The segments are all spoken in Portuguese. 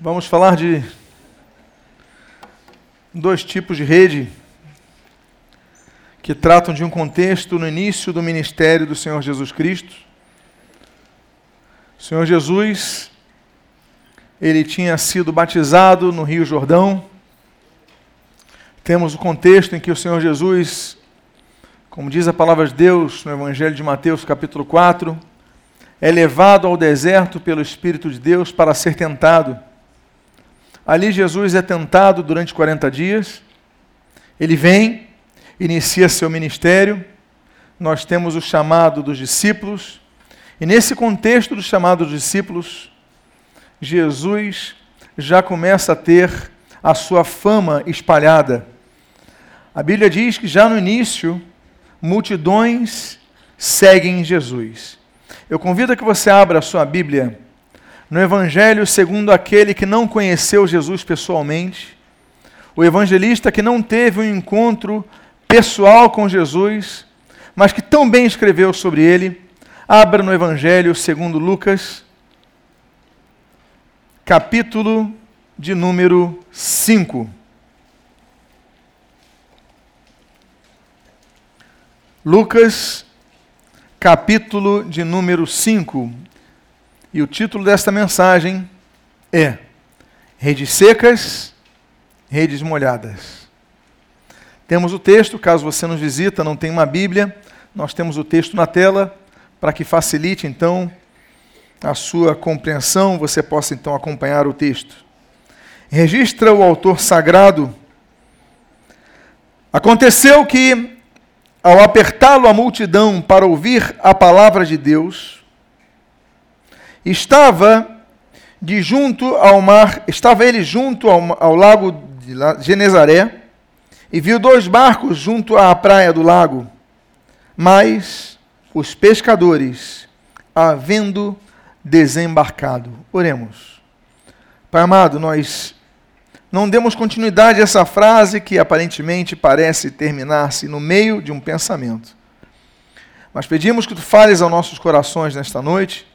Vamos falar de dois tipos de rede que tratam de um contexto no início do ministério do Senhor Jesus Cristo. O Senhor Jesus, ele tinha sido batizado no Rio Jordão. Temos o contexto em que o Senhor Jesus, como diz a palavra de Deus no Evangelho de Mateus, capítulo 4, é levado ao deserto pelo Espírito de Deus para ser tentado. Ali Jesus é tentado durante 40 dias. Ele vem, inicia seu ministério. Nós temos o chamado dos discípulos. E nesse contexto do chamado dos discípulos, Jesus já começa a ter a sua fama espalhada. A Bíblia diz que já no início, multidões seguem Jesus. Eu convido a que você abra a sua Bíblia no Evangelho segundo aquele que não conheceu Jesus pessoalmente, o evangelista que não teve um encontro pessoal com Jesus, mas que tão bem escreveu sobre ele. Abra no Evangelho segundo Lucas, capítulo de número 5. Lucas, capítulo de número 5. E o título desta mensagem é Redes secas, redes molhadas. Temos o texto, caso você nos visita, não tem uma Bíblia, nós temos o texto na tela para que facilite então a sua compreensão, você possa então acompanhar o texto. Registra o autor sagrado. Aconteceu que, ao apertá-lo a multidão para ouvir a palavra de Deus, Estava de junto ao mar, estava ele junto ao, ao lago de Genezaré, e viu dois barcos junto à praia do lago. Mas os pescadores, havendo desembarcado. Oremos. Pai amado, nós não demos continuidade a essa frase que aparentemente parece terminar-se no meio de um pensamento. Mas pedimos que tu fales aos nossos corações nesta noite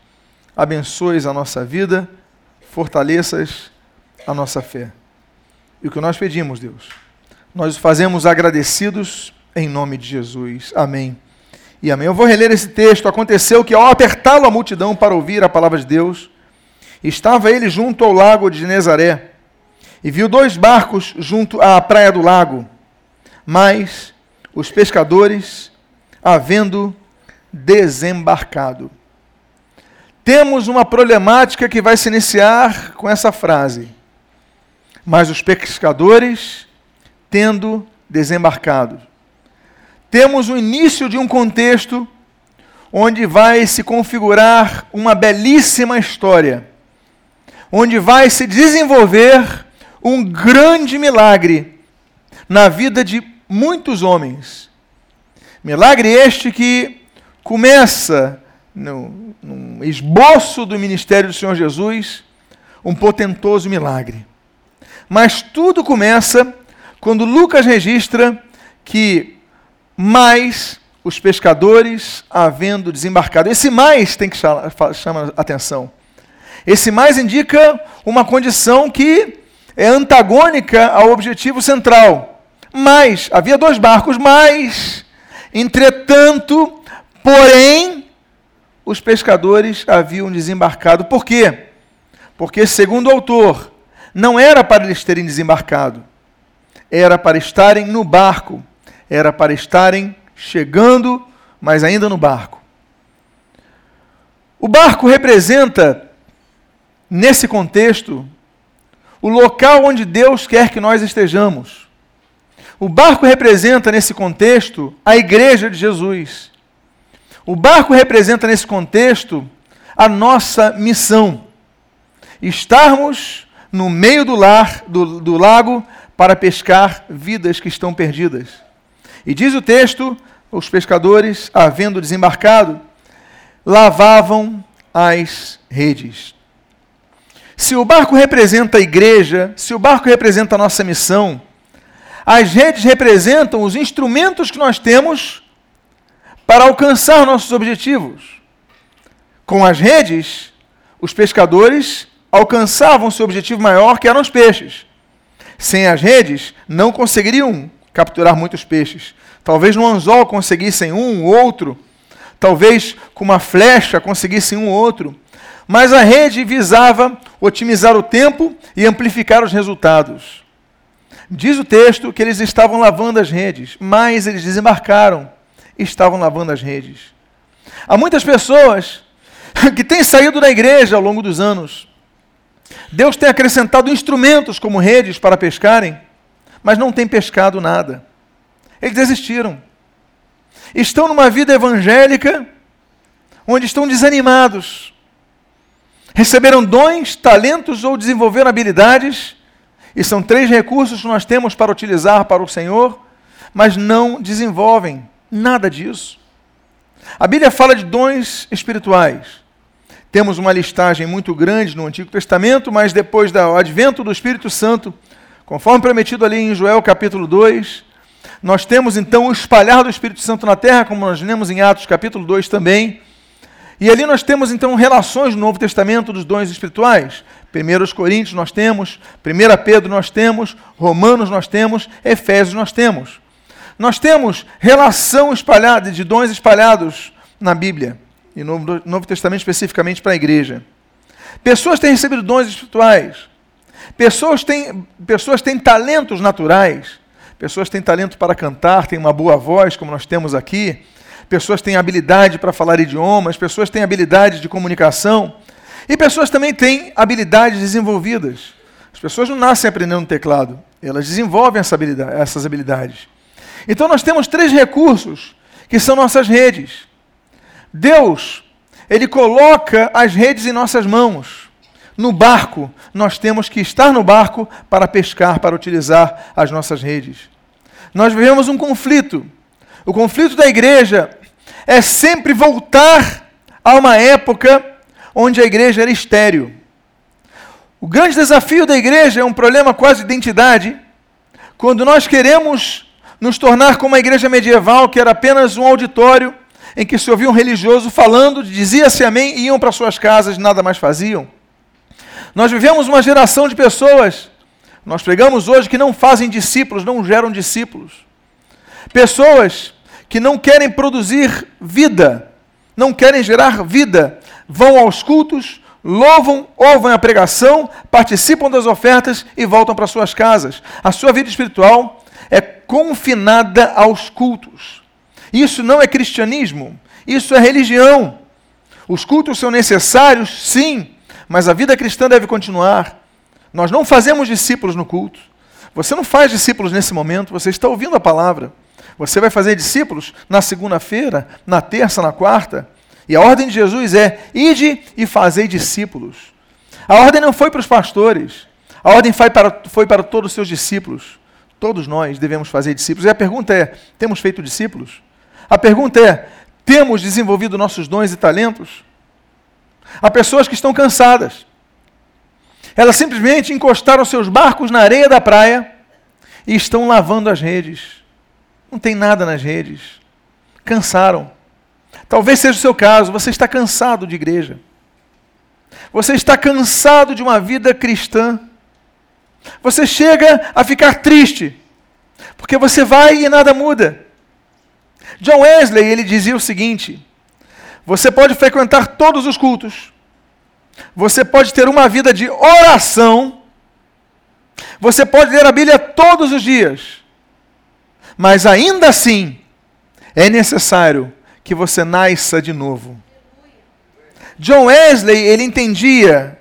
abençoes a nossa vida, fortaleças a nossa fé. E o que nós pedimos, Deus, nós fazemos agradecidos em nome de Jesus. Amém. E amém. Eu vou reler esse texto. Aconteceu que, ao apertá-lo a multidão para ouvir a palavra de Deus, estava ele junto ao lago de Genezaré e viu dois barcos junto à praia do lago. Mas os pescadores, havendo desembarcado, temos uma problemática que vai se iniciar com essa frase. Mas os pescadores tendo desembarcado. Temos o início de um contexto onde vai se configurar uma belíssima história, onde vai se desenvolver um grande milagre na vida de muitos homens. Milagre este que começa no, num esboço do ministério do Senhor Jesus, um potentoso milagre. Mas tudo começa quando Lucas registra que mais os pescadores havendo desembarcado. Esse mais tem que chamar atenção. Esse mais indica uma condição que é antagônica ao objetivo central. Mas, havia dois barcos, mas, entretanto, porém, os pescadores haviam desembarcado. Por quê? Porque, segundo o autor, não era para eles terem desembarcado, era para estarem no barco, era para estarem chegando, mas ainda no barco. O barco representa, nesse contexto, o local onde Deus quer que nós estejamos. O barco representa, nesse contexto, a igreja de Jesus. O barco representa, nesse contexto, a nossa missão. Estarmos no meio do, lar, do, do lago para pescar vidas que estão perdidas. E diz o texto: os pescadores, havendo desembarcado, lavavam as redes. Se o barco representa a igreja, se o barco representa a nossa missão, as redes representam os instrumentos que nós temos para alcançar nossos objetivos. Com as redes, os pescadores alcançavam seu objetivo maior, que eram os peixes. Sem as redes, não conseguiriam capturar muitos peixes. Talvez no anzol conseguissem um, outro. Talvez com uma flecha conseguissem um outro. Mas a rede visava otimizar o tempo e amplificar os resultados. Diz o texto que eles estavam lavando as redes, mas eles desembarcaram estavam lavando as redes. Há muitas pessoas que têm saído da igreja ao longo dos anos. Deus tem acrescentado instrumentos como redes para pescarem, mas não tem pescado nada. Eles desistiram. Estão numa vida evangélica onde estão desanimados, receberam dons, talentos ou desenvolveram habilidades, e são três recursos que nós temos para utilizar para o Senhor, mas não desenvolvem nada disso. A Bíblia fala de dons espirituais. Temos uma listagem muito grande no Antigo Testamento, mas depois do advento do Espírito Santo, conforme prometido ali em Joel capítulo 2, nós temos então o espalhar do Espírito Santo na terra, como nós lemos em Atos capítulo 2 também. E ali nós temos então relações no Novo Testamento dos dons espirituais. 1 Coríntios nós temos, 1 Pedro nós temos, Romanos nós temos, Efésios nós temos. Nós temos relação espalhada, de dons espalhados na Bíblia, e no Novo Testamento especificamente para a igreja. Pessoas têm recebido dons espirituais. Pessoas têm, pessoas têm talentos naturais. Pessoas têm talento para cantar, têm uma boa voz, como nós temos aqui pessoas têm habilidade para falar idiomas, pessoas têm habilidade de comunicação, e pessoas também têm habilidades desenvolvidas. As pessoas não nascem aprendendo teclado, elas desenvolvem essa habilidade, essas habilidades. Então nós temos três recursos que são nossas redes. Deus, Ele coloca as redes em nossas mãos. No barco, nós temos que estar no barco para pescar, para utilizar as nossas redes. Nós vivemos um conflito. O conflito da igreja é sempre voltar a uma época onde a igreja era estéril. O grande desafio da igreja é um problema quase de identidade, quando nós queremos nos tornar como a igreja medieval, que era apenas um auditório em que se ouvia um religioso falando, dizia-se amém e iam para suas casas nada mais faziam. Nós vivemos uma geração de pessoas, nós pregamos hoje, que não fazem discípulos, não geram discípulos. Pessoas que não querem produzir vida, não querem gerar vida, vão aos cultos, louvam, ouvem a pregação, participam das ofertas e voltam para suas casas. A sua vida espiritual é confinada aos cultos. Isso não é cristianismo, isso é religião. Os cultos são necessários, sim, mas a vida cristã deve continuar. Nós não fazemos discípulos no culto. Você não faz discípulos nesse momento, você está ouvindo a palavra. Você vai fazer discípulos na segunda-feira, na terça, na quarta. E a ordem de Jesus é: ide e fazei discípulos. A ordem não foi para os pastores, a ordem foi para, foi para todos os seus discípulos. Todos nós devemos fazer discípulos. E a pergunta é: temos feito discípulos? A pergunta é: temos desenvolvido nossos dons e talentos? Há pessoas que estão cansadas. Elas simplesmente encostaram seus barcos na areia da praia e estão lavando as redes. Não tem nada nas redes. Cansaram. Talvez seja o seu caso, você está cansado de igreja. Você está cansado de uma vida cristã. Você chega a ficar triste, porque você vai e nada muda. John Wesley, ele dizia o seguinte: Você pode frequentar todos os cultos. Você pode ter uma vida de oração. Você pode ler a Bíblia todos os dias mas ainda assim é necessário que você nasça de novo. John Wesley, ele entendia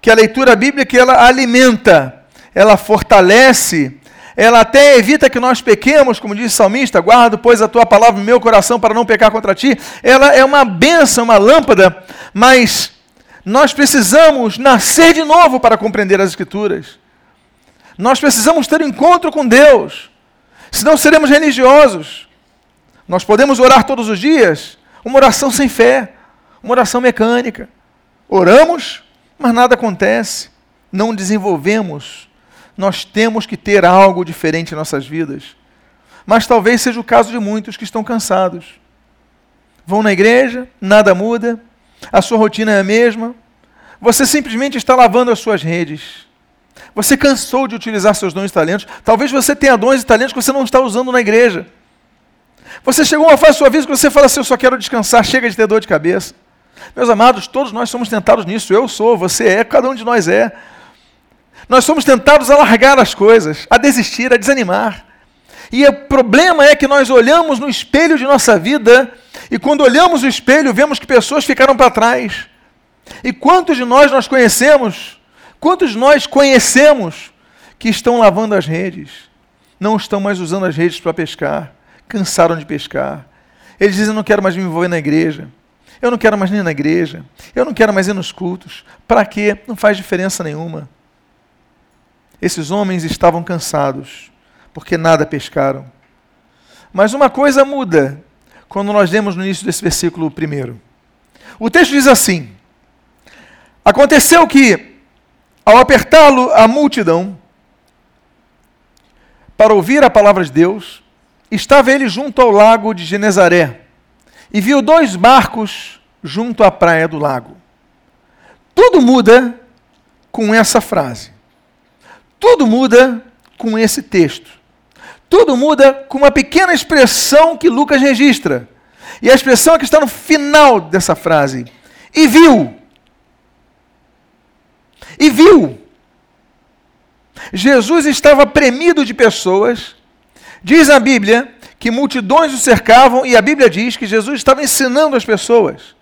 que a leitura bíblica ela alimenta, ela fortalece, ela até evita que nós pequemos, como diz o salmista, guardo, pois, a tua palavra no meu coração para não pecar contra ti. Ela é uma benção, uma lâmpada, mas nós precisamos nascer de novo para compreender as Escrituras. Nós precisamos ter um encontro com Deus senão seremos religiosos. Nós podemos orar todos os dias, uma oração sem fé, uma oração mecânica. Oramos, mas nada acontece, não desenvolvemos. Nós temos que ter algo diferente em nossas vidas. Mas talvez seja o caso de muitos que estão cansados. Vão na igreja, nada muda, a sua rotina é a mesma, você simplesmente está lavando as suas redes. Você cansou de utilizar seus dons e talentos. Talvez você tenha dons e talentos que você não está usando na igreja. Você chegou a uma fase da sua vida que você fala assim: Eu só quero descansar, chega de ter dor de cabeça. Meus amados, todos nós somos tentados nisso. Eu sou, você é, cada um de nós é. Nós somos tentados a largar as coisas, a desistir, a desanimar. E o problema é que nós olhamos no espelho de nossa vida e quando olhamos o espelho, vemos que pessoas ficaram para trás. E quantos de nós nós conhecemos? Quantos de nós conhecemos que estão lavando as redes? Não estão mais usando as redes para pescar. Cansaram de pescar. Eles dizem: não quero mais me envolver na igreja. Eu não quero mais ir na igreja. Eu não quero mais ir nos cultos. Para quê? Não faz diferença nenhuma. Esses homens estavam cansados, porque nada pescaram. Mas uma coisa muda quando nós lemos no início desse versículo primeiro. O texto diz assim: Aconteceu que, ao apertá-lo a multidão, para ouvir a palavra de Deus, estava ele junto ao lago de Genezaré e viu dois barcos junto à praia do lago. Tudo muda com essa frase. Tudo muda com esse texto. Tudo muda com uma pequena expressão que Lucas registra. E a expressão é que está no final dessa frase. E viu. E viu. Jesus estava premido de pessoas. Diz a Bíblia que multidões o cercavam, e a Bíblia diz que Jesus estava ensinando as pessoas.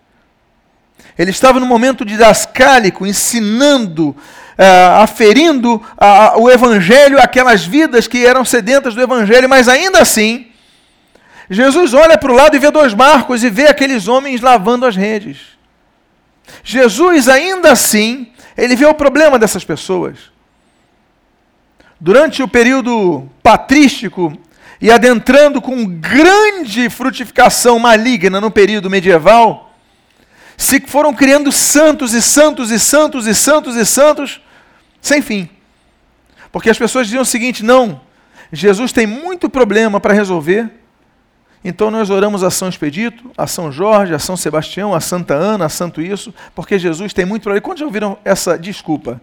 Ele estava no momento didascálico, ensinando uh, aferindo uh, o Evangelho àquelas vidas que eram sedentas do Evangelho, mas ainda assim, Jesus olha para o lado e vê dois barcos e vê aqueles homens lavando as redes. Jesus, ainda assim, ele vê o problema dessas pessoas. Durante o período patrístico e adentrando com grande frutificação maligna no período medieval, se foram criando santos e santos e santos e santos e santos, sem fim. Porque as pessoas diziam o seguinte: não, Jesus tem muito problema para resolver, então nós oramos a São Expedito, a São Jorge, a São Sebastião, a Santa Ana, a Santo Isso, porque Jesus tem muito problema. Quando já ouviram essa desculpa?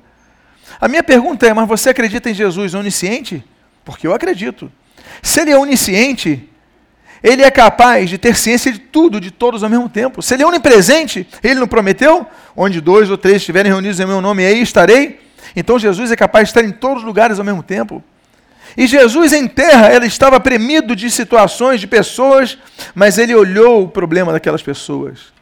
A minha pergunta é: mas você acredita em Jesus onisciente? Porque eu acredito. Se ele é onisciente, ele é capaz de ter ciência de tudo, de todos ao mesmo tempo. Se ele é onipresente, ele não prometeu? Onde dois ou três estiverem reunidos em meu nome, aí estarei. Então Jesus é capaz de estar em todos os lugares ao mesmo tempo. E Jesus em terra, ele estava premido de situações, de pessoas, mas ele olhou o problema daquelas pessoas.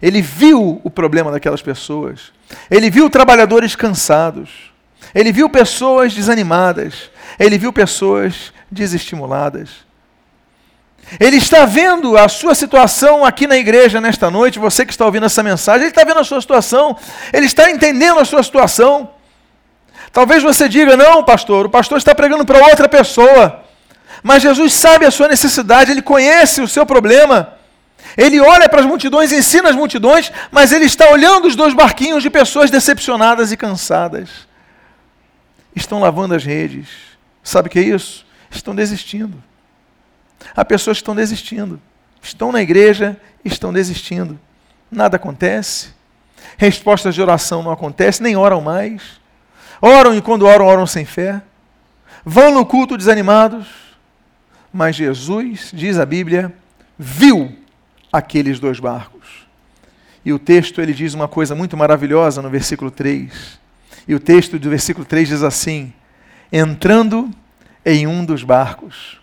Ele viu o problema daquelas pessoas. Ele viu trabalhadores cansados. Ele viu pessoas desanimadas. Ele viu pessoas desestimuladas. Ele está vendo a sua situação aqui na igreja nesta noite, você que está ouvindo essa mensagem, ele está vendo a sua situação, ele está entendendo a sua situação. Talvez você diga: não, pastor, o pastor está pregando para outra pessoa. Mas Jesus sabe a sua necessidade, ele conhece o seu problema. Ele olha para as multidões, ensina as multidões, mas ele está olhando os dois barquinhos de pessoas decepcionadas e cansadas. Estão lavando as redes. Sabe o que é isso? Estão desistindo. Há pessoas que estão desistindo. Estão na igreja, estão desistindo. Nada acontece. Respostas de oração não acontecem, nem oram mais. Oram e quando oram, oram sem fé. Vão no culto desanimados. Mas Jesus, diz a Bíblia, viu aqueles dois barcos. E o texto ele diz uma coisa muito maravilhosa no versículo 3. E o texto do versículo 3 diz assim: entrando em um dos barcos.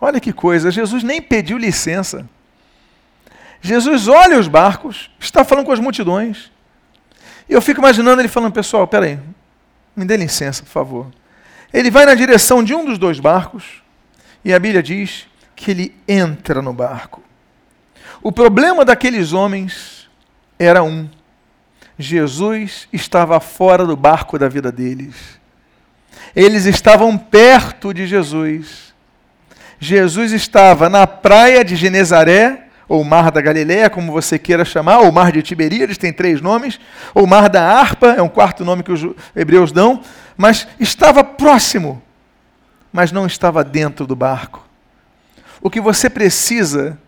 Olha que coisa, Jesus nem pediu licença. Jesus olha os barcos, está falando com as multidões. E eu fico imaginando ele falando, pessoal, peraí, me dê licença, por favor. Ele vai na direção de um dos dois barcos e a Bíblia diz que ele entra no barco. O problema daqueles homens era um: Jesus estava fora do barco da vida deles. Eles estavam perto de Jesus. Jesus estava na praia de Genezaré, ou Mar da Galileia, como você queira chamar, ou Mar de Tiberíades, tem três nomes, ou Mar da Harpa, é um quarto nome que os hebreus dão, mas estava próximo, mas não estava dentro do barco. O que você precisa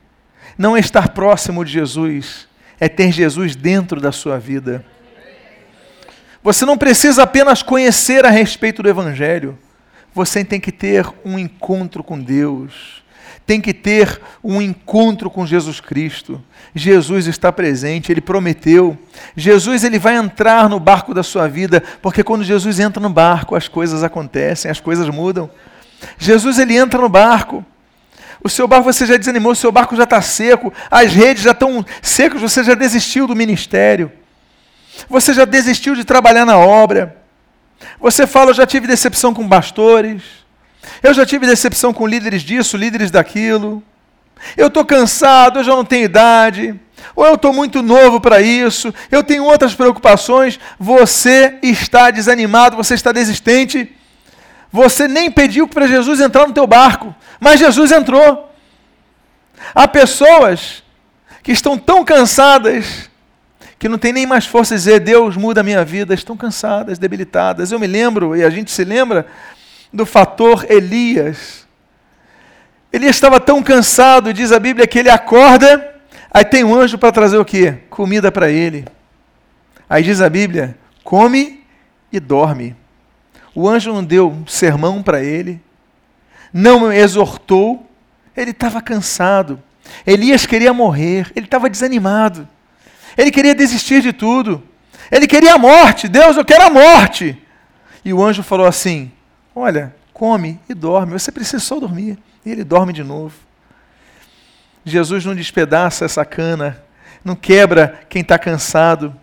não é estar próximo de Jesus, é ter Jesus dentro da sua vida. Você não precisa apenas conhecer a respeito do Evangelho. Você tem que ter um encontro com Deus. Tem que ter um encontro com Jesus Cristo. Jesus está presente, ele prometeu. Jesus ele vai entrar no barco da sua vida, porque quando Jesus entra no barco, as coisas acontecem, as coisas mudam. Jesus ele entra no barco. O seu barco você já desanimou, o seu barco já está seco, as redes já estão secas, você já desistiu do ministério. Você já desistiu de trabalhar na obra. Você fala, eu já tive decepção com pastores. Eu já tive decepção com líderes disso, líderes daquilo. Eu estou cansado, eu já não tenho idade. Ou eu estou muito novo para isso. Eu tenho outras preocupações. Você está desanimado, você está desistente. Você nem pediu para Jesus entrar no teu barco, mas Jesus entrou. Há pessoas que estão tão cansadas que não tem nem mais força de dizer Deus muda a minha vida, estão cansadas, debilitadas. Eu me lembro, e a gente se lembra, do fator Elias. Elias estava tão cansado, diz a Bíblia, que ele acorda, aí tem um anjo para trazer o quê? Comida para ele. Aí diz a Bíblia, come e dorme. O anjo não deu sermão para ele, não exortou, ele estava cansado. Elias queria morrer, ele estava desanimado. Ele queria desistir de tudo. Ele queria a morte. Deus, eu quero a morte. E o anjo falou assim: Olha, come e dorme. Você precisa só dormir. E ele dorme de novo. Jesus não despedaça essa cana, não quebra quem está cansado.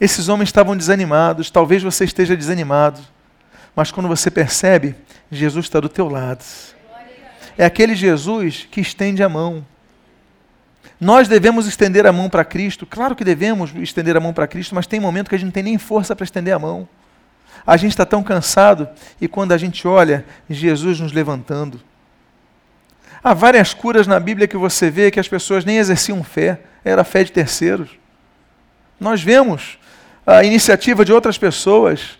Esses homens estavam desanimados, talvez você esteja desanimado, mas quando você percebe, Jesus está do teu lado. É aquele Jesus que estende a mão. Nós devemos estender a mão para Cristo, claro que devemos estender a mão para Cristo, mas tem momento que a gente não tem nem força para estender a mão. A gente está tão cansado e quando a gente olha, Jesus nos levantando. Há várias curas na Bíblia que você vê que as pessoas nem exerciam fé, era fé de terceiros. Nós vemos a iniciativa de outras pessoas.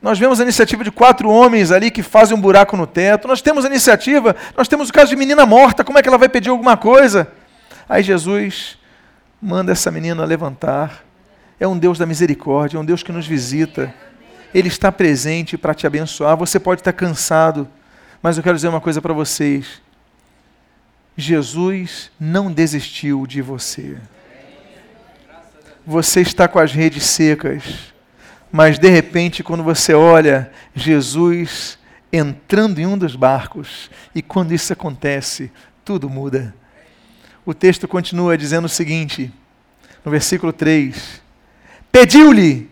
Nós vemos a iniciativa de quatro homens ali que fazem um buraco no teto. Nós temos a iniciativa, nós temos o caso de menina morta, como é que ela vai pedir alguma coisa? Aí Jesus manda essa menina levantar. É um Deus da misericórdia, é um Deus que nos visita. Ele está presente para te abençoar. Você pode estar cansado, mas eu quero dizer uma coisa para vocês. Jesus não desistiu de você. Você está com as redes secas, mas de repente, quando você olha Jesus entrando em um dos barcos, e quando isso acontece, tudo muda o texto continua dizendo o seguinte, no versículo 3: Pediu-lhe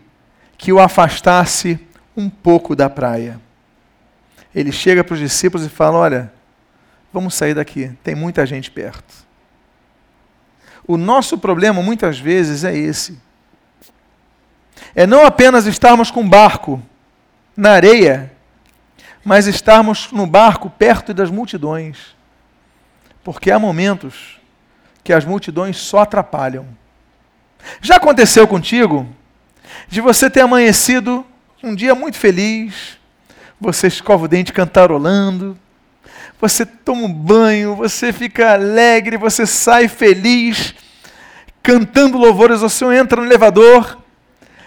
que o afastasse um pouco da praia. Ele chega para os discípulos e fala: Olha, vamos sair daqui, tem muita gente perto. O nosso problema muitas vezes é esse. É não apenas estarmos com barco na areia, mas estarmos no barco perto das multidões. Porque há momentos que as multidões só atrapalham. Já aconteceu contigo de você ter amanhecido um dia muito feliz, você escova o dente cantarolando, você toma um banho, você fica alegre, você sai feliz, cantando louvores ao Senhor, entra no elevador,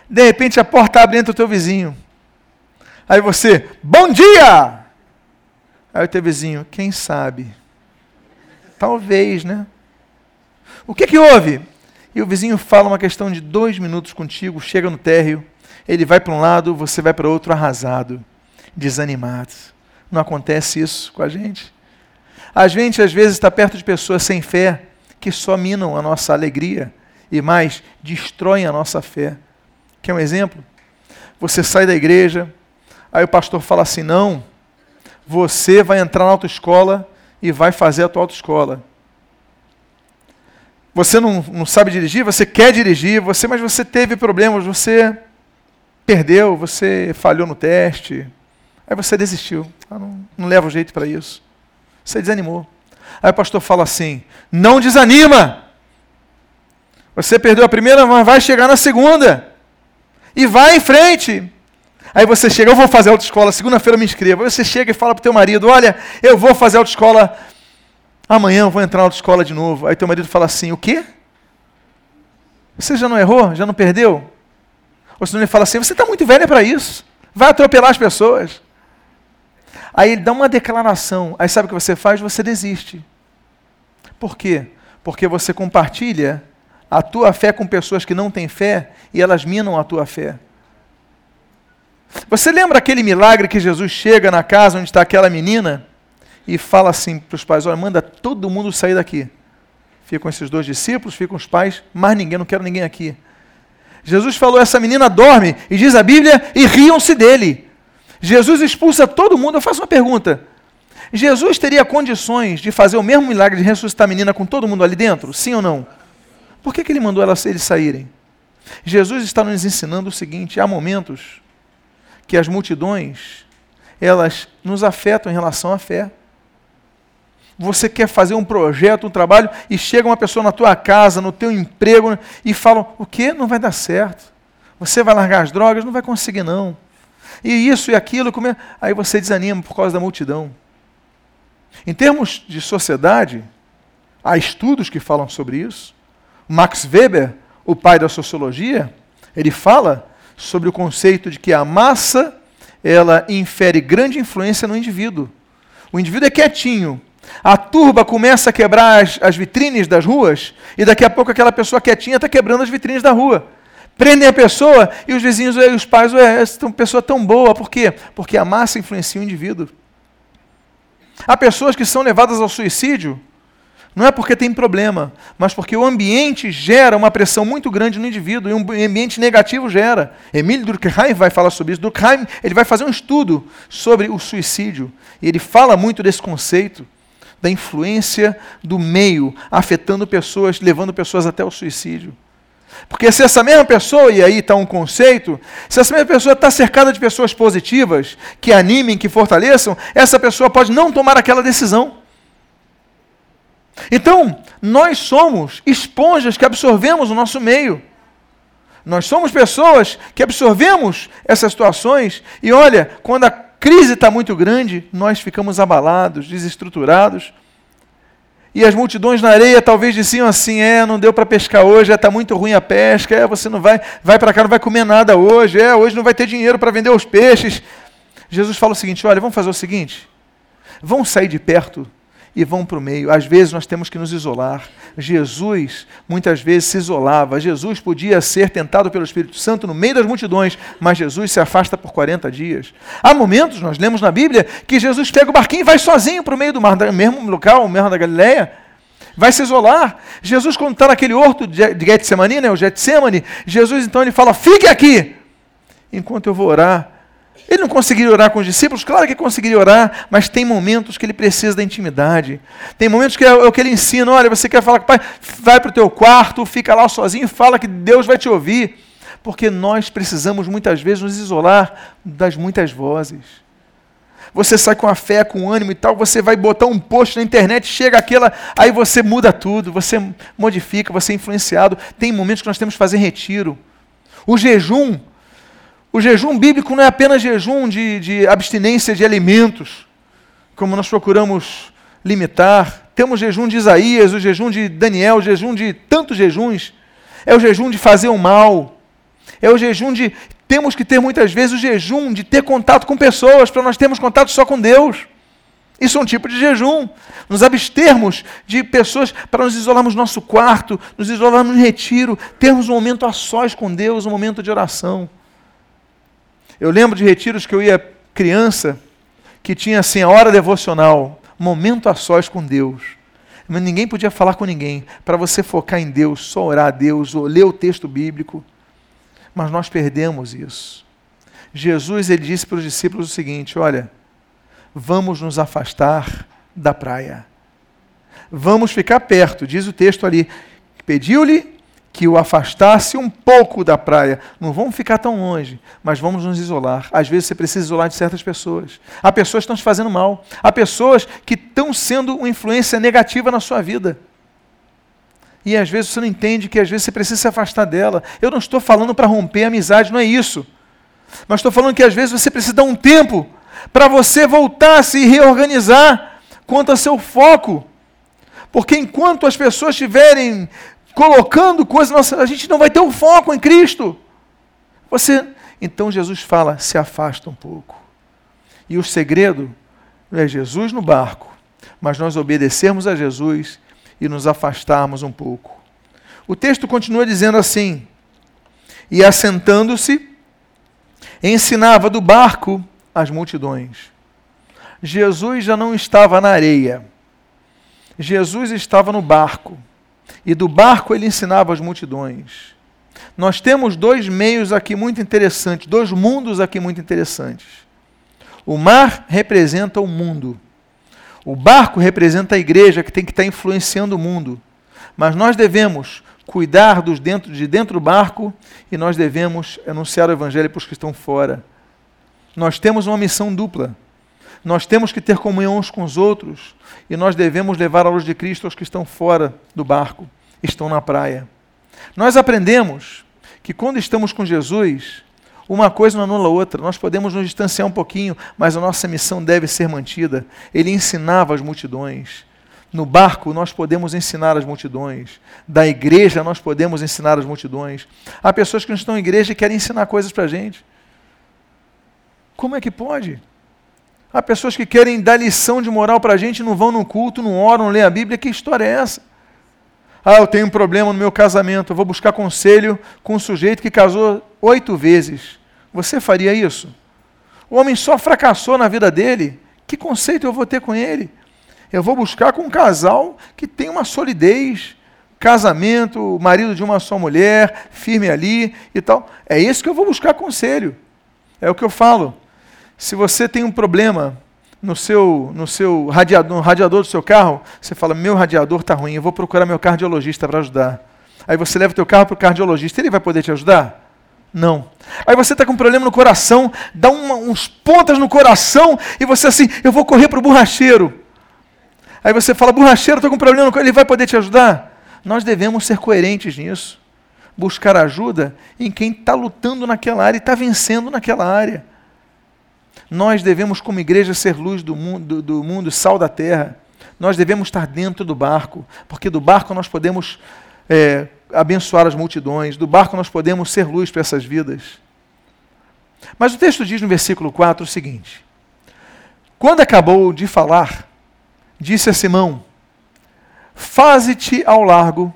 de repente a porta abre e entra o teu vizinho. Aí você, bom dia! Aí o teu vizinho, quem sabe? Talvez, né? O que, que houve? E o vizinho fala uma questão de dois minutos contigo, chega no térreo, ele vai para um lado, você vai para outro arrasado, desanimado. Não acontece isso com a gente? A gente, às vezes, está perto de pessoas sem fé, que só minam a nossa alegria e mais, destroem a nossa fé. Quer um exemplo? Você sai da igreja, aí o pastor fala assim: não, você vai entrar na autoescola e vai fazer a tua autoescola. Você não, não sabe dirigir, você quer dirigir, você, mas você teve problemas, você perdeu, você falhou no teste, aí você desistiu. Ah, não, não leva jeito para isso. Você desanimou. Aí o pastor fala assim: não desanima. Você perdeu a primeira, mas vai chegar na segunda. E vai em frente. Aí você chega, eu vou fazer autoescola, segunda-feira me inscrevo. Aí você chega e fala para o teu marido: olha, eu vou fazer autoescola Amanhã eu vou entrar na autoescola de novo. Aí teu marido fala assim: O quê? Você já não errou? Já não perdeu? Ou senão ele fala assim: você está muito velha para isso. Vai atropelar as pessoas. Aí ele dá uma declaração. Aí sabe o que você faz? Você desiste. Por quê? Porque você compartilha a tua fé com pessoas que não têm fé e elas minam a tua fé. Você lembra aquele milagre que Jesus chega na casa onde está aquela menina e fala assim para os pais: Olha, manda todo mundo sair daqui. Ficam esses dois discípulos, ficam os pais, mais ninguém, não quero ninguém aqui. Jesus falou: essa menina dorme, e diz a Bíblia, e riam-se dele. Jesus expulsa todo mundo. Eu faço uma pergunta: Jesus teria condições de fazer o mesmo milagre de ressuscitar a menina com todo mundo ali dentro? Sim ou não? Por que, que ele mandou elas, eles saírem? Jesus está nos ensinando o seguinte: há momentos que as multidões elas nos afetam em relação à fé. Você quer fazer um projeto, um trabalho, e chega uma pessoa na tua casa, no teu emprego, e fala: o que? Não vai dar certo. Você vai largar as drogas? Não vai conseguir, não. E isso e aquilo, como é? aí você desanima por causa da multidão. Em termos de sociedade, há estudos que falam sobre isso. Max Weber, o pai da sociologia, ele fala sobre o conceito de que a massa ela infere grande influência no indivíduo. O indivíduo é quietinho. A turba começa a quebrar as, as vitrines das ruas e daqui a pouco aquela pessoa quietinha está quebrando as vitrines da rua. Prendem a pessoa e os vizinhos e os pais, ué, essa pessoa é tão boa. Por quê? Porque a massa influencia o indivíduo. Há pessoas que são levadas ao suicídio não é porque tem problema, mas porque o ambiente gera uma pressão muito grande no indivíduo e um ambiente negativo gera. Emílio Durkheim vai falar sobre isso. Durkheim ele vai fazer um estudo sobre o suicídio e ele fala muito desse conceito da influência do meio afetando pessoas, levando pessoas até o suicídio. Porque se essa mesma pessoa, e aí está um conceito, se essa mesma pessoa está cercada de pessoas positivas, que animem, que fortaleçam, essa pessoa pode não tomar aquela decisão. Então, nós somos esponjas que absorvemos o nosso meio. Nós somos pessoas que absorvemos essas situações e olha, quando a crise está muito grande, nós ficamos abalados, desestruturados. E as multidões na areia talvez diziam assim: é, não deu para pescar hoje, está é, muito ruim a pesca, é, você não vai, vai para cá, não vai comer nada hoje, é, hoje não vai ter dinheiro para vender os peixes. Jesus fala o seguinte: olha, vamos fazer o seguinte, vamos sair de perto e vão para o meio. Às vezes nós temos que nos isolar. Jesus muitas vezes se isolava. Jesus podia ser tentado pelo Espírito Santo no meio das multidões, mas Jesus se afasta por 40 dias. Há momentos, nós lemos na Bíblia, que Jesus pega o barquinho e vai sozinho para o meio do mar, mesmo local, o mesmo da Galileia. Vai se isolar. Jesus, quando está naquele horto de Getsemane, né, o Getsemane, Jesus então ele fala: fique aqui, enquanto eu vou orar ele não conseguiria orar com os discípulos? Claro que conseguiria orar, mas tem momentos que ele precisa da intimidade. Tem momentos que é o que ele ensina: olha, você quer falar com o pai? Vai para o teu quarto, fica lá sozinho, fala que Deus vai te ouvir. Porque nós precisamos muitas vezes nos isolar das muitas vozes. Você sai com a fé, com ânimo e tal, você vai botar um post na internet, chega aquela, aí você muda tudo, você modifica, você é influenciado. Tem momentos que nós temos que fazer retiro. O jejum o jejum bíblico não é apenas jejum de, de abstinência de alimentos, como nós procuramos limitar. Temos jejum de Isaías, o jejum de Daniel, o jejum de tantos jejuns. É o jejum de fazer o mal. É o jejum de. Temos que ter muitas vezes o jejum de ter contato com pessoas, para nós termos contato só com Deus. Isso é um tipo de jejum. Nos abstermos de pessoas para nos isolarmos no nosso quarto, nos isolarmos no retiro, termos um momento a sós com Deus, um momento de oração. Eu lembro de retiros que eu ia criança, que tinha assim a hora devocional, momento a sós com Deus. Mas ninguém podia falar com ninguém. Para você focar em Deus, só orar a Deus, ou ler o texto bíblico. Mas nós perdemos isso. Jesus ele disse para os discípulos o seguinte: olha, vamos nos afastar da praia. Vamos ficar perto, diz o texto ali. Pediu-lhe que o afastasse um pouco da praia. Não vamos ficar tão longe, mas vamos nos isolar. Às vezes você precisa isolar de certas pessoas. Há pessoas que estão te fazendo mal. Há pessoas que estão sendo uma influência negativa na sua vida. E às vezes você não entende que às vezes você precisa se afastar dela. Eu não estou falando para romper a amizade, não é isso. Mas estou falando que às vezes você precisa dar um tempo para você voltar a se reorganizar quanto ao seu foco. Porque enquanto as pessoas estiverem colocando coisas, nossa, a gente não vai ter um foco em Cristo. Você, então Jesus fala: se afasta um pouco. E o segredo é Jesus no barco, mas nós obedecermos a Jesus e nos afastarmos um pouco. O texto continua dizendo assim: E assentando-se, ensinava do barco as multidões. Jesus já não estava na areia. Jesus estava no barco. E do barco ele ensinava as multidões. Nós temos dois meios aqui muito interessantes, dois mundos aqui muito interessantes. O mar representa o mundo. O barco representa a igreja que tem que estar influenciando o mundo. Mas nós devemos cuidar dos dentro, de dentro do barco e nós devemos anunciar o evangelho para os que estão fora. Nós temos uma missão dupla. Nós temos que ter comunhão uns com os outros e nós devemos levar a luz de Cristo aos que estão fora do barco, estão na praia. Nós aprendemos que quando estamos com Jesus, uma coisa não anula a outra. Nós podemos nos distanciar um pouquinho, mas a nossa missão deve ser mantida. Ele ensinava as multidões. No barco, nós podemos ensinar as multidões. Da igreja, nós podemos ensinar as multidões. Há pessoas que não estão em igreja e querem ensinar coisas para a gente. Como é que pode? Há pessoas que querem dar lição de moral para a gente, não vão no culto, não oram, não lêem a Bíblia. Que história é essa? Ah, eu tenho um problema no meu casamento, eu vou buscar conselho com um sujeito que casou oito vezes. Você faria isso? O homem só fracassou na vida dele. Que conceito eu vou ter com ele? Eu vou buscar com um casal que tem uma solidez, casamento, marido de uma só mulher, firme ali e tal. É isso que eu vou buscar conselho. É o que eu falo. Se você tem um problema no seu, no seu radiador, no radiador do seu carro, você fala, meu radiador está ruim, eu vou procurar meu cardiologista para ajudar. Aí você leva o teu carro para o cardiologista, ele vai poder te ajudar? Não. Aí você está com um problema no coração, dá uma, uns pontas no coração, e você assim, eu vou correr para o borracheiro. Aí você fala, borracheiro, estou com um problema no coração, ele vai poder te ajudar? Nós devemos ser coerentes nisso. Buscar ajuda em quem está lutando naquela área e está vencendo naquela área. Nós devemos, como igreja, ser luz do mundo, do mundo, sal da terra. Nós devemos estar dentro do barco, porque do barco nós podemos é, abençoar as multidões, do barco nós podemos ser luz para essas vidas. Mas o texto diz no versículo 4 o seguinte: Quando acabou de falar, disse a Simão: Faze-te ao largo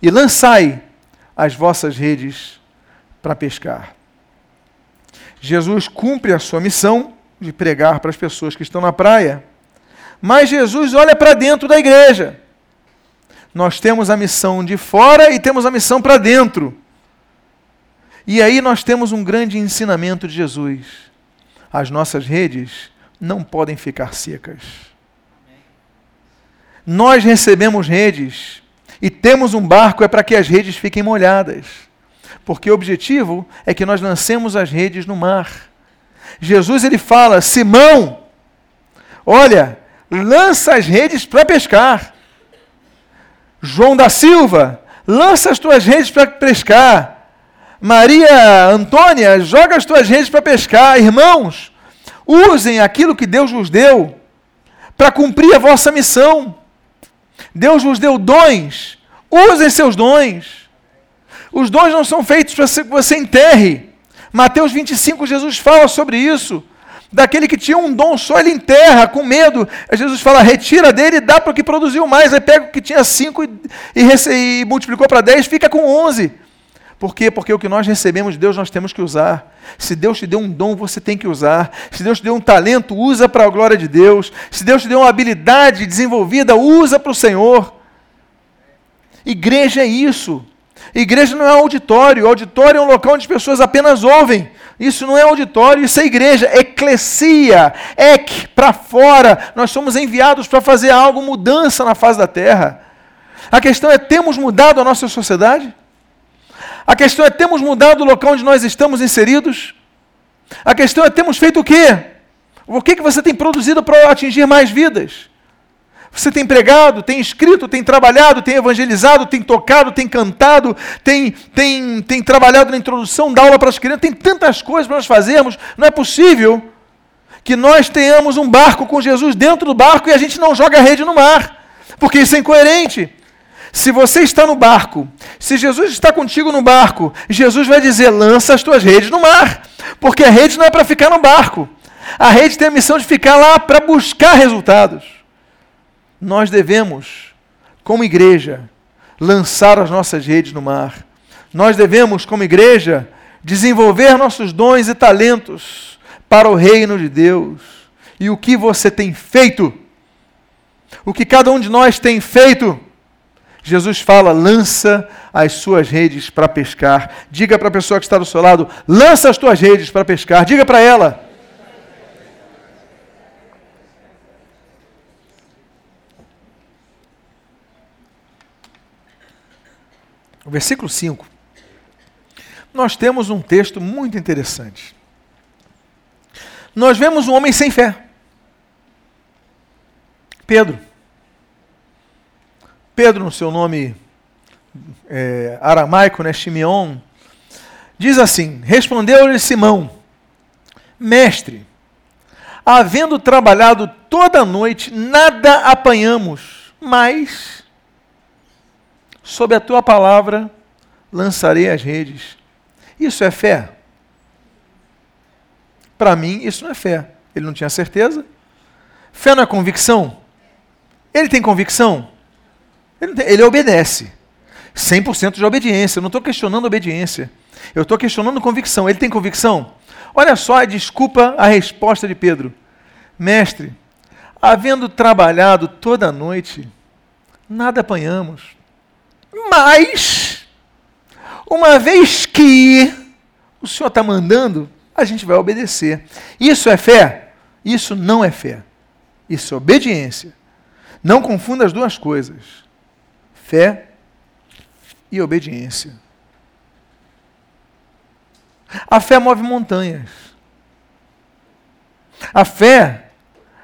e lançai as vossas redes para pescar. Jesus cumpre a sua missão de pregar para as pessoas que estão na praia, mas Jesus olha para dentro da igreja. Nós temos a missão de fora e temos a missão para dentro. E aí nós temos um grande ensinamento de Jesus. As nossas redes não podem ficar secas. Nós recebemos redes e temos um barco é para que as redes fiquem molhadas porque o objetivo é que nós lancemos as redes no mar. Jesus ele fala: Simão, olha, lança as redes para pescar. João da Silva, lança as tuas redes para pescar. Maria Antônia, joga as tuas redes para pescar. Irmãos, usem aquilo que Deus vos deu para cumprir a vossa missão. Deus vos deu dons, usem seus dons. Os dons não são feitos para que você enterre. Mateus 25, Jesus fala sobre isso. Daquele que tinha um dom só, ele enterra com medo. Jesus fala: retira dele e dá para o que produziu mais. Aí pega o que tinha cinco e, e, e multiplicou para dez, fica com onze. Por quê? Porque o que nós recebemos de Deus nós temos que usar. Se Deus te deu um dom, você tem que usar. Se Deus te deu um talento, usa para a glória de Deus. Se Deus te deu uma habilidade desenvolvida, usa para o Senhor. Igreja é isso. Igreja não é auditório. Auditório é um local onde as pessoas apenas ouvem. Isso não é auditório, isso é igreja. Eclesia, ec, para fora. Nós somos enviados para fazer algo, mudança na face da terra. A questão é: temos mudado a nossa sociedade? A questão é: temos mudado o local onde nós estamos inseridos? A questão é: temos feito o quê? O que, que você tem produzido para atingir mais vidas? Você tem pregado, tem escrito, tem trabalhado, tem evangelizado, tem tocado, tem cantado, tem, tem, tem trabalhado na introdução da aula para as crianças, tem tantas coisas para nós fazermos. Não é possível que nós tenhamos um barco com Jesus dentro do barco e a gente não joga a rede no mar, porque isso é incoerente. Se você está no barco, se Jesus está contigo no barco, Jesus vai dizer: lança as tuas redes no mar. Porque a rede não é para ficar no barco. A rede tem a missão de ficar lá para buscar resultados. Nós devemos, como igreja, lançar as nossas redes no mar. Nós devemos, como igreja, desenvolver nossos dons e talentos para o reino de Deus. E o que você tem feito? O que cada um de nós tem feito? Jesus fala: lança as suas redes para pescar. Diga para a pessoa que está do seu lado: lança as tuas redes para pescar. Diga para ela. O versículo 5. Nós temos um texto muito interessante. Nós vemos um homem sem fé. Pedro. Pedro, no seu nome é, aramaico, né, Shimeon, diz assim: Respondeu-lhe Simão, mestre, havendo trabalhado toda a noite, nada apanhamos, mas, sob a tua palavra, lançarei as redes. Isso é fé? Para mim, isso não é fé. Ele não tinha certeza. Fé não é convicção? Ele tem convicção? Ele, tem, ele obedece. 100% de obediência. Eu não estou questionando obediência. Eu estou questionando convicção. Ele tem convicção? Olha só a desculpa, a resposta de Pedro. Mestre, havendo trabalhado toda a noite, nada apanhamos. Mas, uma vez que o Senhor está mandando, a gente vai obedecer. Isso é fé? Isso não é fé. Isso é obediência. Não confunda as duas coisas: fé e obediência. A fé move montanhas. A fé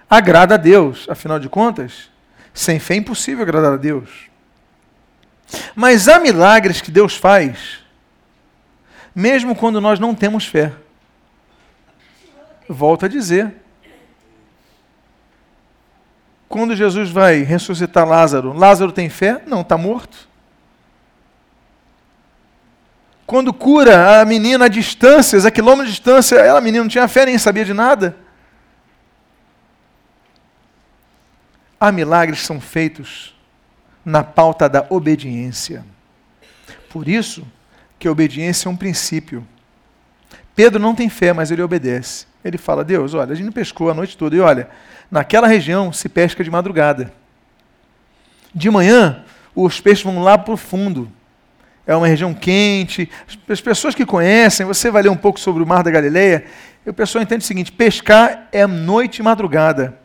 agrada a Deus, afinal de contas, sem fé é impossível agradar a Deus. Mas há milagres que Deus faz, mesmo quando nós não temos fé. Volto a dizer, quando Jesus vai ressuscitar Lázaro, Lázaro tem fé? Não, está morto. Quando cura a menina a distâncias, a quilômetros de distância, ela, a menina, não tinha fé, nem sabia de nada. Há milagres que são feitos na pauta da obediência. Por isso que a obediência é um princípio. Pedro não tem fé, mas ele obedece. Ele fala: Deus, olha, a gente pescou a noite toda. E olha, Naquela região se pesca de madrugada. De manhã, os peixes vão lá para o fundo. É uma região quente. As pessoas que conhecem, você vai ler um pouco sobre o Mar da Galileia, e o pessoal entende o seguinte: pescar é noite e madrugada.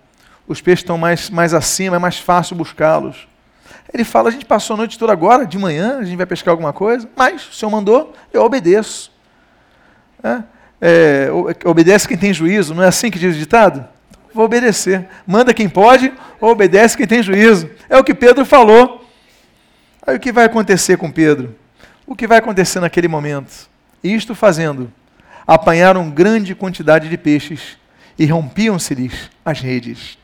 Os peixes estão mais, mais acima, é mais fácil buscá-los. Ele fala: a gente passou a noite toda agora, de manhã, a gente vai pescar alguma coisa, mas o Senhor mandou, eu obedeço. É, é, obedece quem tem juízo, não é assim que diz o ditado? vou obedecer. Manda quem pode, obedece quem tem juízo. É o que Pedro falou. Aí o que vai acontecer com Pedro? O que vai acontecer naquele momento? Isto fazendo, apanharam grande quantidade de peixes e rompiam-se-lhes as redes.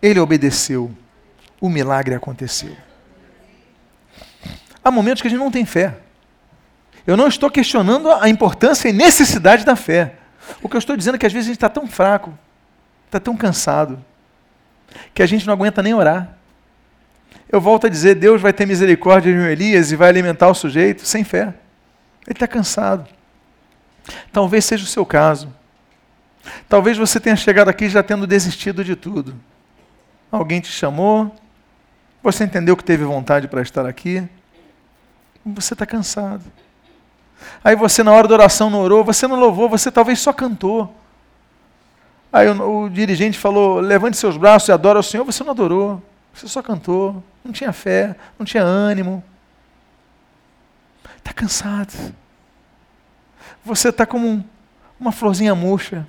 Ele obedeceu, o milagre aconteceu. Há momentos que a gente não tem fé. Eu não estou questionando a importância e necessidade da fé. O que eu estou dizendo é que às vezes a gente está tão fraco, está tão cansado, que a gente não aguenta nem orar. Eu volto a dizer: Deus vai ter misericórdia de Elias e vai alimentar o sujeito sem fé. Ele está cansado. Talvez seja o seu caso. Talvez você tenha chegado aqui já tendo desistido de tudo. Alguém te chamou, você entendeu que teve vontade para estar aqui, você está cansado. Aí você, na hora da oração, não orou, você não louvou, você talvez só cantou. Aí o, o dirigente falou: levante seus braços e adora o Senhor, você não adorou, você só cantou, não tinha fé, não tinha ânimo. Está cansado. Você está como um, uma florzinha murcha.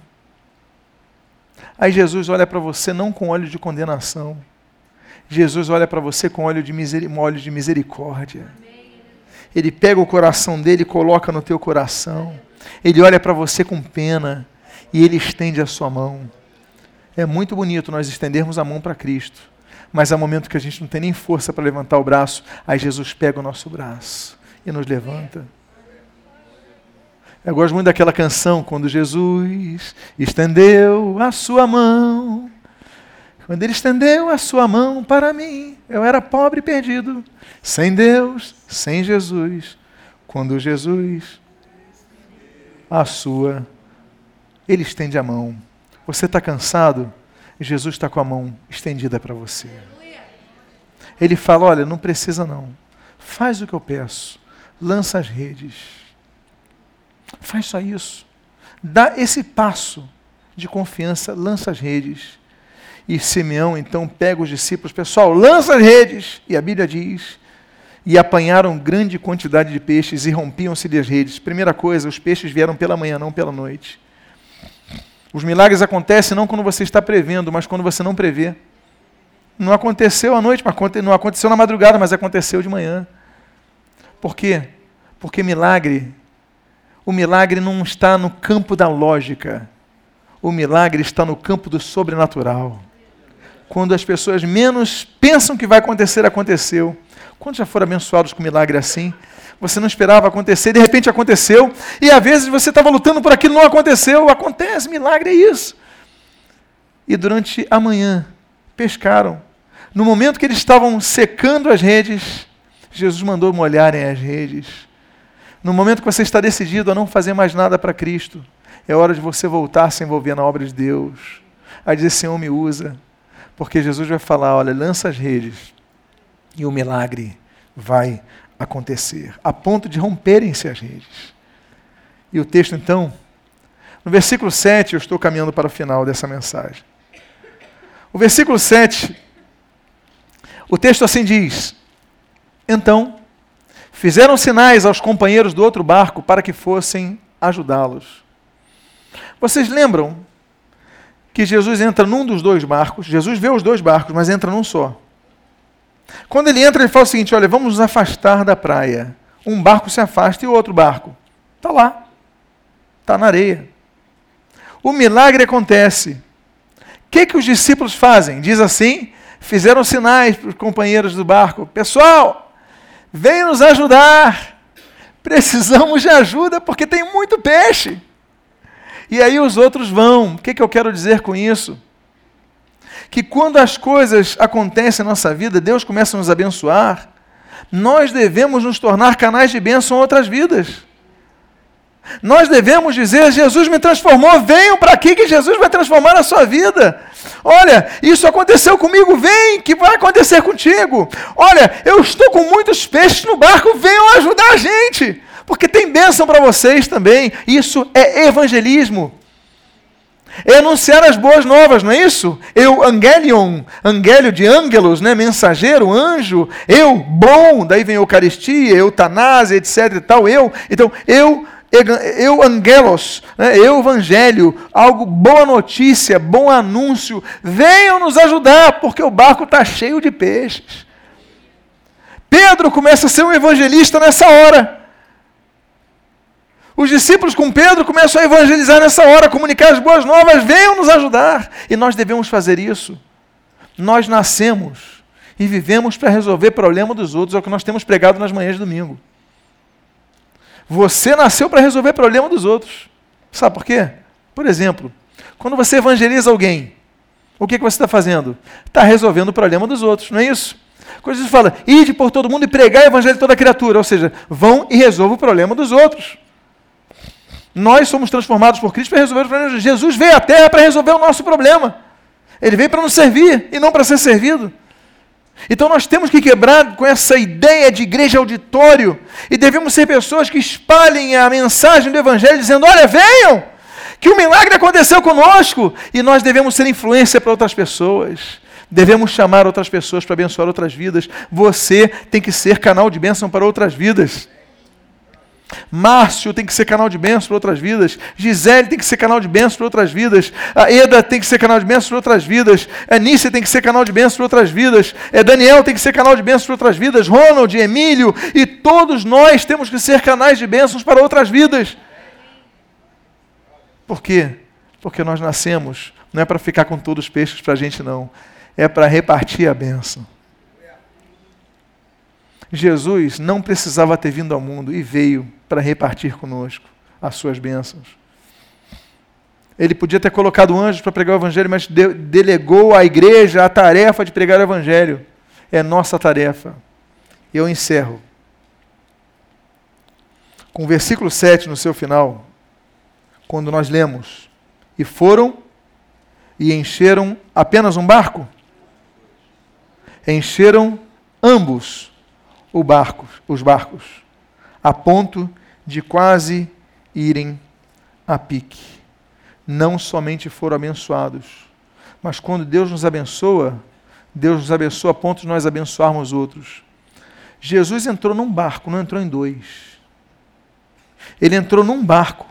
Aí Jesus olha para você não com olho de condenação. Jesus olha para você com olho de, de misericórdia. Ele pega o coração dele e coloca no teu coração. Ele olha para você com pena e ele estende a sua mão. É muito bonito nós estendermos a mão para Cristo, Mas há momento que a gente não tem nem força para levantar o braço, aí Jesus pega o nosso braço e nos levanta. Eu gosto muito daquela canção, quando Jesus estendeu a sua mão. Quando ele estendeu a sua mão para mim, eu era pobre e perdido, sem Deus, sem Jesus. Quando Jesus, a sua, ele estende a mão. Você está cansado? Jesus está com a mão estendida para você. Ele fala: Olha, não precisa não. Faz o que eu peço. Lança as redes. Faz só isso. Dá esse passo de confiança, lança as redes. E Simeão então pega os discípulos, pessoal, lança as redes. E a Bíblia diz: e apanharam grande quantidade de peixes e rompiam-se as redes. Primeira coisa, os peixes vieram pela manhã, não pela noite. Os milagres acontecem não quando você está prevendo, mas quando você não prevê. Não aconteceu à noite, mas não aconteceu na madrugada, mas aconteceu de manhã. Por quê? Porque milagre, o milagre não está no campo da lógica. O milagre está no campo do sobrenatural. Quando as pessoas menos pensam que vai acontecer, aconteceu. Quantos já foram abençoados com milagre assim? Você não esperava acontecer, de repente aconteceu, e às vezes você estava lutando por aquilo, não aconteceu, acontece, milagre é isso. E durante a manhã, pescaram. No momento que eles estavam secando as redes, Jesus mandou molharem as redes. No momento que você está decidido a não fazer mais nada para Cristo, é hora de você voltar a se envolver na obra de Deus, a dizer: Senhor, me usa. Porque Jesus vai falar: olha, lança as redes e o milagre vai acontecer, a ponto de romperem-se as redes. E o texto, então, no versículo 7, eu estou caminhando para o final dessa mensagem. O versículo 7, o texto assim diz: Então, fizeram sinais aos companheiros do outro barco para que fossem ajudá-los. Vocês lembram que Jesus entra num dos dois barcos? Jesus vê os dois barcos, mas entra num só. Quando ele entra, ele fala o seguinte: olha, vamos nos afastar da praia. Um barco se afasta e o outro barco está lá, está na areia. O milagre acontece. O que, que os discípulos fazem? Diz assim: fizeram sinais para os companheiros do barco: pessoal, vem nos ajudar. Precisamos de ajuda porque tem muito peixe. E aí os outros vão. O que, que eu quero dizer com isso? que quando as coisas acontecem na nossa vida, Deus começa a nos abençoar, nós devemos nos tornar canais de bênção a outras vidas. Nós devemos dizer: Jesus me transformou, venham para aqui que Jesus vai transformar a sua vida. Olha, isso aconteceu comigo, vem, que vai acontecer contigo. Olha, eu estou com muitos peixes no barco, venham ajudar a gente, porque tem bênção para vocês também. Isso é evangelismo. É anunciar as boas novas, não é isso? Eu, angelion, angélio de ângelos, né? mensageiro, anjo, eu, bom, daí vem Eucaristia, eutanásia, etc e tal, eu. Então, eu, eu angelos, né? eu evangelho, algo, boa notícia, bom anúncio, venham nos ajudar, porque o barco está cheio de peixes. Pedro começa a ser um evangelista nessa hora. Os discípulos com Pedro começam a evangelizar nessa hora, comunicar as boas novas, venham nos ajudar. E nós devemos fazer isso. Nós nascemos e vivemos para resolver problema dos outros, é o que nós temos pregado nas manhãs de domingo. Você nasceu para resolver problema dos outros. Sabe por quê? Por exemplo, quando você evangeliza alguém, o que, que você está fazendo? Está resolvendo o problema dos outros, não é isso? Quando Jesus fala, ide por todo mundo e pregar o evangelho de toda criatura, ou seja, vão e resolvam o problema dos outros. Nós somos transformados por Cristo para resolver o problema. Jesus veio à Terra para resolver o nosso problema. Ele veio para nos servir e não para ser servido. Então nós temos que quebrar com essa ideia de igreja auditório e devemos ser pessoas que espalhem a mensagem do Evangelho dizendo: olha, venham, que o milagre aconteceu conosco e nós devemos ser influência para outras pessoas. Devemos chamar outras pessoas para abençoar outras vidas. Você tem que ser canal de bênção para outras vidas. Márcio tem que ser canal de bênção para outras vidas. Gisele tem que ser canal de bênção para outras vidas. A Eda tem que ser canal de bênção para outras vidas. A Nícia tem que ser canal de bênção para outras vidas. É, Daniel tem que ser canal de bênção para outras vidas. Ronald, Emílio e todos nós temos que ser canais de bênçãos para outras vidas. Por quê? Porque nós nascemos, não é para ficar com todos os peixes para a gente, não. é para repartir a bênção. Jesus não precisava ter vindo ao mundo e veio para repartir conosco as suas bênçãos. Ele podia ter colocado anjos para pregar o evangelho, mas de delegou à igreja a tarefa de pregar o evangelho. É nossa tarefa. Eu encerro com o versículo 7 no seu final, quando nós lemos: E foram e encheram apenas um barco? Encheram ambos o barco, os barcos, a ponto de quase irem a pique. Não somente foram abençoados, mas quando Deus nos abençoa, Deus nos abençoa a ponto de nós abençoarmos outros. Jesus entrou num barco, não entrou em dois. Ele entrou num barco.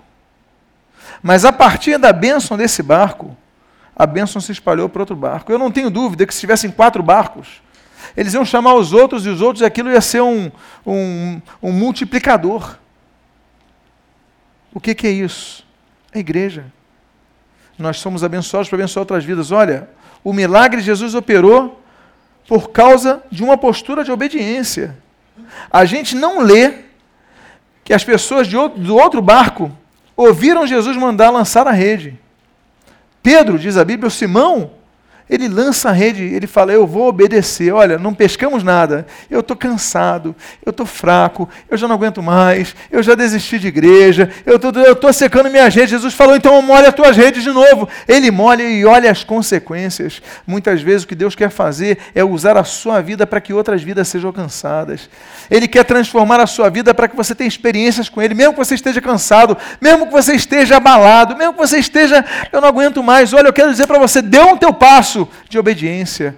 Mas a partir da bênção desse barco, a bênção se espalhou para outro barco. Eu não tenho dúvida que se tivessem quatro barcos, eles iam chamar os outros e os outros, e aquilo ia ser um, um, um multiplicador. O que, que é isso? A igreja. Nós somos abençoados para abençoar outras vidas. Olha, o milagre Jesus operou por causa de uma postura de obediência. A gente não lê que as pessoas outro, do outro barco ouviram Jesus mandar lançar a rede. Pedro, diz a Bíblia, o Simão, ele lança a rede, ele fala: Eu vou obedecer. Olha, não pescamos nada. Eu estou cansado, eu estou fraco, eu já não aguento mais, eu já desisti de igreja, eu estou secando minhas redes. Jesus falou: Então molha as tuas redes de novo. Ele molha e olha as consequências. Muitas vezes o que Deus quer fazer é usar a sua vida para que outras vidas sejam alcançadas. Ele quer transformar a sua vida para que você tenha experiências com Ele, mesmo que você esteja cansado, mesmo que você esteja abalado, mesmo que você esteja, eu não aguento mais. Olha, eu quero dizer para você: dê um teu passo passo de obediência.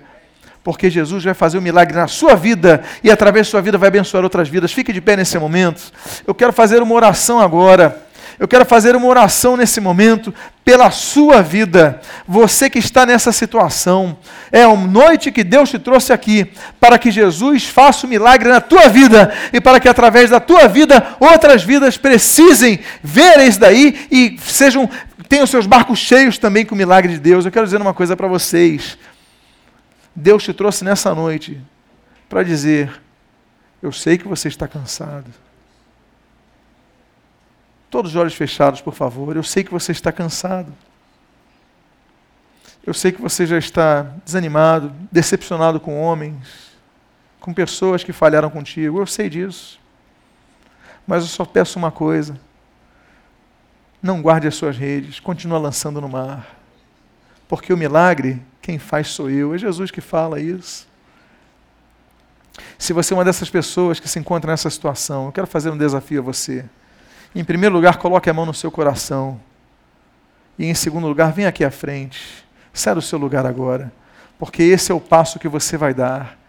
Porque Jesus vai fazer um milagre na sua vida e através da sua vida vai abençoar outras vidas. Fique de pé nesse momento. Eu quero fazer uma oração agora. Eu quero fazer uma oração nesse momento pela sua vida. Você que está nessa situação. É uma noite que Deus te trouxe aqui para que Jesus faça um milagre na tua vida e para que através da tua vida outras vidas precisem ver isso daí e sejam os seus barcos cheios também com o milagre de Deus. Eu quero dizer uma coisa para vocês. Deus te trouxe nessa noite para dizer: Eu sei que você está cansado. Todos os olhos fechados, por favor. Eu sei que você está cansado. Eu sei que você já está desanimado, decepcionado com homens, com pessoas que falharam contigo. Eu sei disso. Mas eu só peço uma coisa não guarde as suas redes, continua lançando no mar. Porque o milagre, quem faz sou eu. É Jesus que fala isso. Se você é uma dessas pessoas que se encontra nessa situação, eu quero fazer um desafio a você. Em primeiro lugar, coloque a mão no seu coração. E em segundo lugar, venha aqui à frente. Sai do seu lugar agora. Porque esse é o passo que você vai dar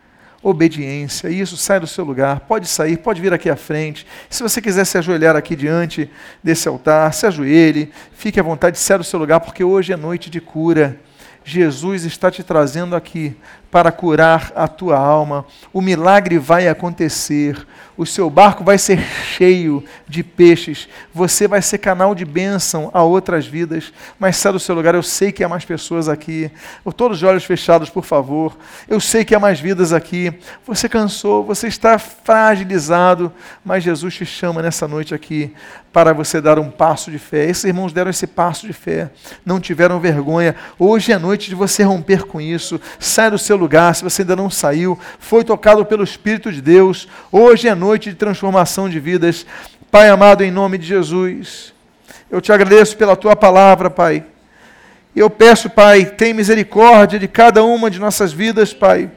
obediência. Isso, sai do seu lugar, pode sair, pode vir aqui à frente. Se você quiser se ajoelhar aqui diante desse altar, se ajoelhe, fique à vontade, sai do seu lugar, porque hoje é noite de cura. Jesus está te trazendo aqui para curar a tua alma. O milagre vai acontecer. O seu barco vai ser cheio de peixes. Você vai ser canal de bênção a outras vidas. Mas sai do seu lugar. Eu sei que há mais pessoas aqui. Todos os olhos fechados, por favor. Eu sei que há mais vidas aqui. Você cansou, você está fragilizado. Mas Jesus te chama nessa noite aqui para você dar um passo de fé. Esses irmãos deram esse passo de fé. Não tiveram vergonha. Hoje é noite de você romper com isso. Sai do seu lugar, se você ainda não saiu, foi tocado pelo Espírito de Deus, hoje é noite de transformação de vidas. Pai amado, em nome de Jesus, eu te agradeço pela tua palavra, Pai. Eu peço, Pai, tem misericórdia de cada uma de nossas vidas, Pai.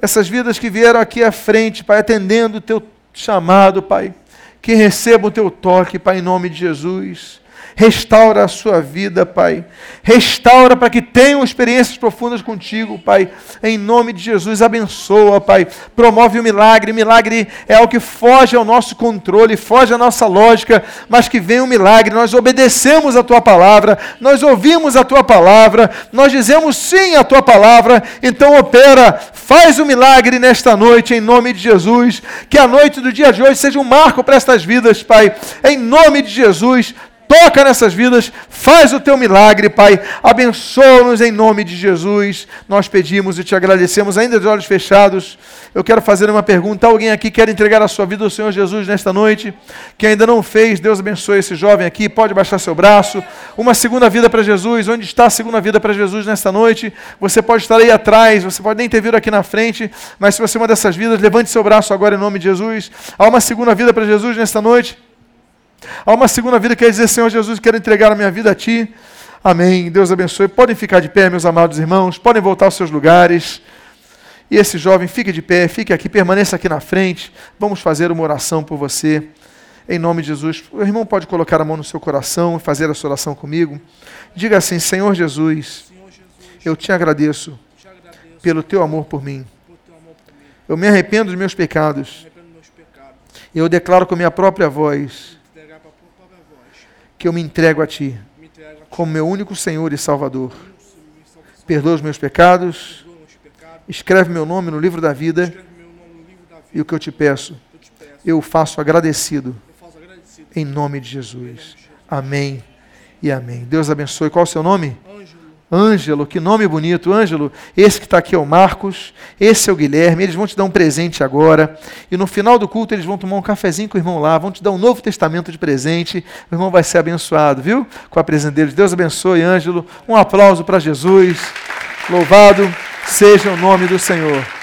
Essas vidas que vieram aqui à frente, Pai, atendendo o teu chamado, Pai. Que recebam o teu toque, Pai, em nome de Jesus. Restaura a sua vida, Pai. Restaura para que tenham experiências profundas contigo, Pai. Em nome de Jesus, abençoa, Pai. Promove o milagre. Milagre é algo que foge ao nosso controle, foge à nossa lógica, mas que vem o um milagre. Nós obedecemos a tua palavra, nós ouvimos a tua palavra, nós dizemos sim à tua palavra. Então opera, faz o um milagre nesta noite, em nome de Jesus. Que a noite do dia de hoje seja um marco para estas vidas, Pai. Em nome de Jesus Toca nessas vidas, faz o teu milagre, Pai. Abençoa-nos em nome de Jesus. Nós pedimos e te agradecemos, ainda de olhos fechados. Eu quero fazer uma pergunta. Alguém aqui quer entregar a sua vida ao Senhor Jesus nesta noite? Que ainda não fez, Deus abençoe esse jovem aqui. Pode baixar seu braço. Uma segunda vida para Jesus. Onde está a segunda vida para Jesus nesta noite? Você pode estar aí atrás, você pode nem ter vindo aqui na frente, mas se você é uma dessas vidas, levante seu braço agora em nome de Jesus. Há uma segunda vida para Jesus nesta noite? Há uma segunda vida que quer dizer, Senhor Jesus, quero entregar a minha vida a Ti. Amém. Deus abençoe. Podem ficar de pé, meus amados irmãos. Podem voltar aos seus lugares. E esse jovem, fique de pé, fique aqui, permaneça aqui na frente. Vamos fazer uma oração por você. Em nome de Jesus. O irmão pode colocar a mão no seu coração e fazer essa oração comigo. Diga assim: Senhor Jesus, eu te agradeço pelo teu amor por mim. Eu me arrependo dos meus pecados. E eu declaro com minha própria voz que eu me entrego a Ti como meu único Senhor e Salvador. Perdoa os meus pecados escreve meu nome no livro da vida. E o que eu te peço, eu faço agradecido. Em nome de Jesus. Amém e amém. Deus abençoe. Qual é o seu nome? Ângelo, que nome bonito, Ângelo. Esse que está aqui é o Marcos, esse é o Guilherme. Eles vão te dar um presente agora. E no final do culto, eles vão tomar um cafezinho com o irmão lá, vão te dar um novo testamento de presente. O irmão vai ser abençoado, viu? Com a presença deles. Deus abençoe, Ângelo. Um aplauso para Jesus. Louvado seja o nome do Senhor.